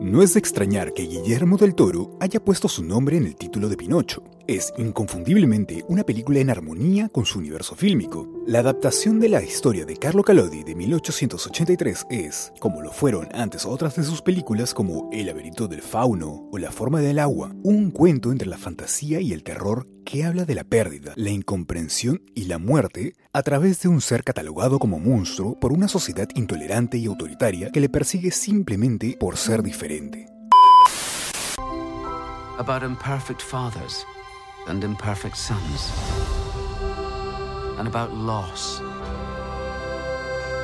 No es de extrañar que Guillermo del Toro haya puesto su nombre en el título de Pinocho. Es inconfundiblemente una película en armonía con su universo fílmico. La adaptación de la historia de Carlo Collodi de 1883 es, como lo fueron antes otras de sus películas como El laberinto del fauno o La forma del agua, un cuento entre la fantasía y el terror que habla de la pérdida, la incomprensión y la muerte a través de un ser catalogado como monstruo por una sociedad intolerante y autoritaria que le persigue simplemente por ser diferente. About imperfect fathers and imperfect sons. And about loss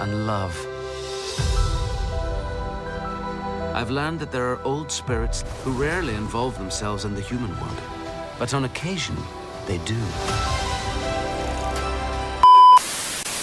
and love. I've learned that there are old spirits who rarely involve themselves in the human world,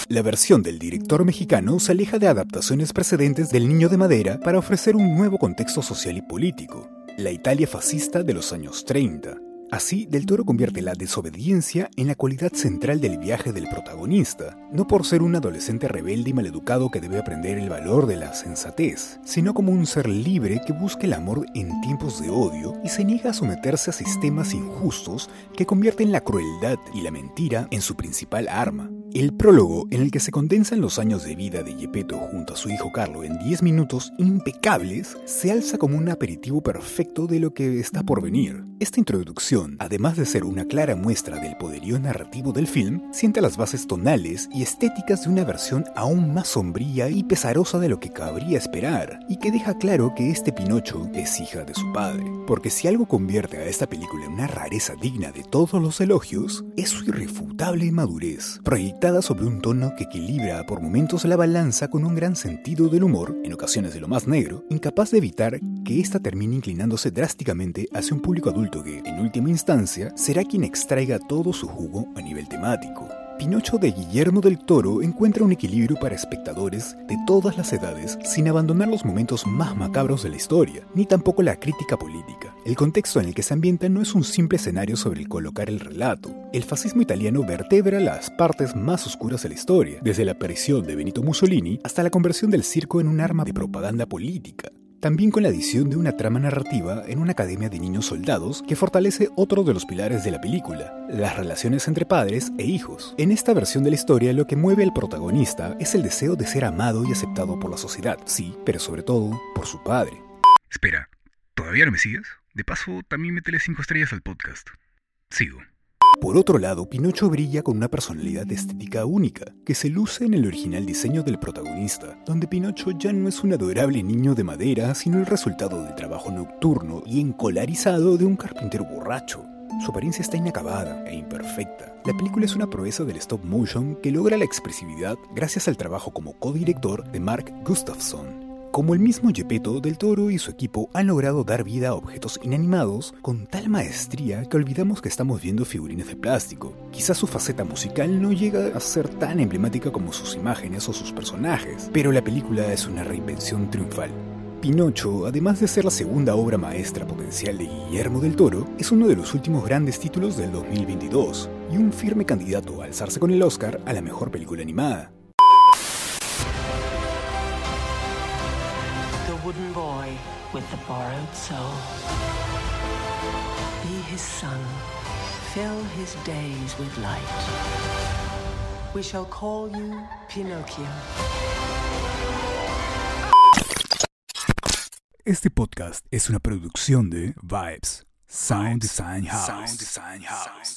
La versión del director mexicano se aleja de adaptaciones precedentes del Niño de Madera para ofrecer un nuevo contexto social y político, la Italia fascista de los años 30. Así, Del Toro convierte la desobediencia en la cualidad central del viaje del protagonista, no por ser un adolescente rebelde y maleducado que debe aprender el valor de la sensatez, sino como un ser libre que busca el amor en tiempos de odio y se niega a someterse a sistemas injustos que convierten la crueldad y la mentira en su principal arma. El prólogo, en el que se condensan los años de vida de Gepetto junto a su hijo Carlo en 10 minutos impecables, se alza como un aperitivo perfecto de lo que está por venir. Esta introducción, además de ser una clara muestra del poderío narrativo del film, sienta las bases tonales y estéticas de una versión aún más sombría y pesarosa de lo que cabría esperar, y que deja claro que este Pinocho es hija de su padre. Porque si algo convierte a esta película en una rareza digna de todos los elogios, es su irrefutable madurez, sobre un tono que equilibra por momentos la balanza con un gran sentido del humor, en ocasiones de lo más negro, incapaz de evitar que ésta termine inclinándose drásticamente hacia un público que, en última instancia, será quien extraiga todo su jugo a nivel temático. Pinocho de Guillermo del Toro encuentra un equilibrio para espectadores de todas las edades sin abandonar los momentos más macabros de la historia, ni tampoco la crítica política. El contexto en el que se ambienta no es un simple escenario sobre el colocar el relato. El fascismo italiano vertebra las partes más oscuras de la historia, desde la aparición de Benito Mussolini hasta la conversión del circo en un arma de propaganda política también con la adición de una trama narrativa en una academia de niños soldados que fortalece otro de los pilares de la película, las relaciones entre padres e hijos. En esta versión de la historia lo que mueve al protagonista es el deseo de ser amado y aceptado por la sociedad, sí, pero sobre todo por su padre. Espera, ¿todavía no me sigues? De paso, también métele 5 estrellas al podcast. Sigo. Por otro lado, Pinocho brilla con una personalidad estética única, que se luce en el original diseño del protagonista, donde Pinocho ya no es un adorable niño de madera, sino el resultado del trabajo nocturno y encolarizado de un carpintero borracho. Su apariencia está inacabada e imperfecta. La película es una proeza del stop motion que logra la expresividad gracias al trabajo como codirector de Mark Gustafson, como el mismo Gepetto del Toro y su equipo han logrado dar vida a objetos inanimados con tal maestría que olvidamos que estamos viendo figurines de plástico. Quizás su faceta musical no llega a ser tan emblemática como sus imágenes o sus personajes, pero la película es una reinvención triunfal. Pinocho, además de ser la segunda obra maestra potencial de Guillermo del Toro, es uno de los últimos grandes títulos del 2022 y un firme candidato a alzarse con el Oscar a la mejor película animada. Wooden boy with the borrowed soul. Be his son, fill his days with light. We shall call you Pinocchio. Este podcast es una producción de Vibes Sound Design House. Sound Design House.